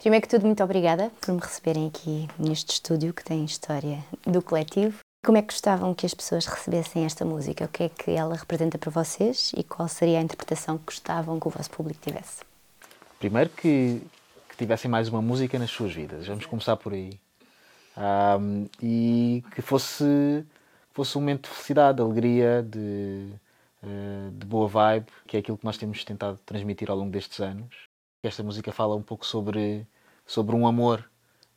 Primeiro que tudo, muito obrigada por me receberem aqui neste estúdio que tem história do coletivo. Como é que gostavam que as pessoas recebessem esta música? O que é que ela representa para vocês e qual seria a interpretação que gostavam que o vosso público tivesse? Primeiro que, que tivessem mais uma música nas suas vidas. Vamos começar por aí. Um, e que fosse, fosse um momento de felicidade, de alegria, de, uh, de boa vibe, que é aquilo que nós temos tentado transmitir ao longo destes anos. Esta música fala um pouco sobre, sobre um amor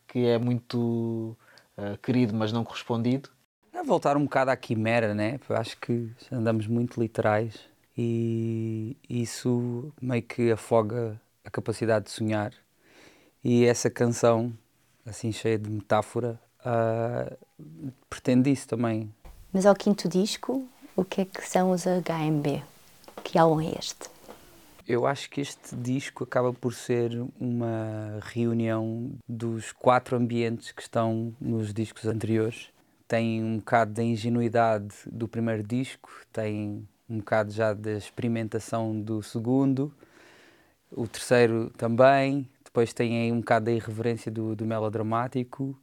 que é muito uh, querido, mas não correspondido. A voltar um bocado à quimera, né? Eu acho que andamos muito literais e isso meio que afoga a capacidade de sonhar. E essa canção, assim cheia de metáfora, uh, pretende isso também. Mas ao quinto disco, o que é que são os HMB? Que álbum é este? Eu acho que este disco acaba por ser uma reunião dos quatro ambientes que estão nos discos anteriores. Tem um bocado da ingenuidade do primeiro disco, tem um bocado já da experimentação do segundo, o terceiro também, depois tem aí um bocado da irreverência do, do melodramático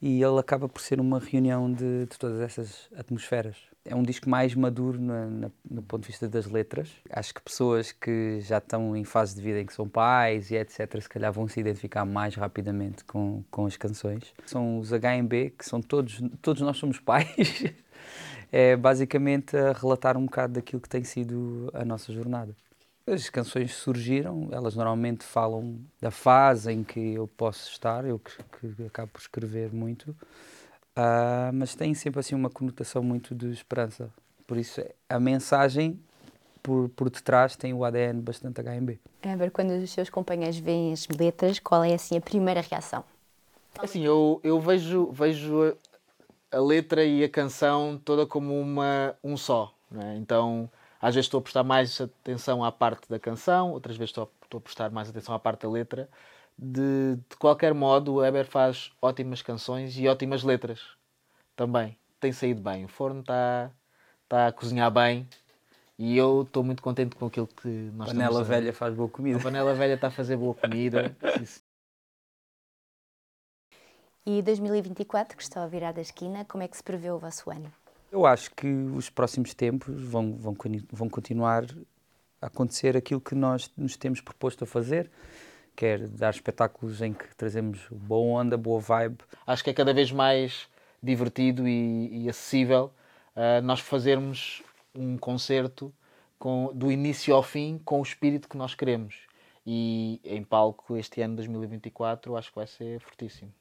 e ele acaba por ser uma reunião de, de todas essas atmosferas é um disco mais maduro na, na, no ponto de vista das letras. Acho que pessoas que já estão em fase de vida em que são pais e etc., se calhar vão se identificar mais rapidamente com, com as canções. São os HMB, que são todos, todos nós somos pais. é basicamente a relatar um bocado daquilo que tem sido a nossa jornada. As canções surgiram, elas normalmente falam da fase em que eu posso estar, eu que, que acabo por escrever muito. Uh, mas tem sempre assim uma conotação muito de esperança. Por isso, a mensagem por, por detrás tem o ADN bastante HMB. É ver quando os seus companheiros veem as letras, qual é assim a primeira reação? Assim, eu, eu vejo, vejo a, a letra e a canção toda como uma, um só. É? Então, às vezes estou a prestar mais atenção à parte da canção, outras vezes estou a, estou a prestar mais atenção à parte da letra de, de qualquer modo, o Weber faz ótimas canções e ótimas letras também. Tem saído bem. O forno está tá a cozinhar bem e eu estou muito contente com aquilo que nós panela estamos a... velha faz boa comida. A panela velha está a fazer boa comida. e 2024, que está a virar da esquina, como é que se prevê o vosso ano? Eu acho que os próximos tempos vão, vão, vão continuar a acontecer aquilo que nós nos temos proposto a fazer, quer dar espetáculos em que trazemos boa onda, boa vibe. Acho que é cada vez mais divertido e, e acessível uh, nós fazermos um concerto com, do início ao fim com o espírito que nós queremos. E em palco este ano 2024 acho que vai ser fortíssimo.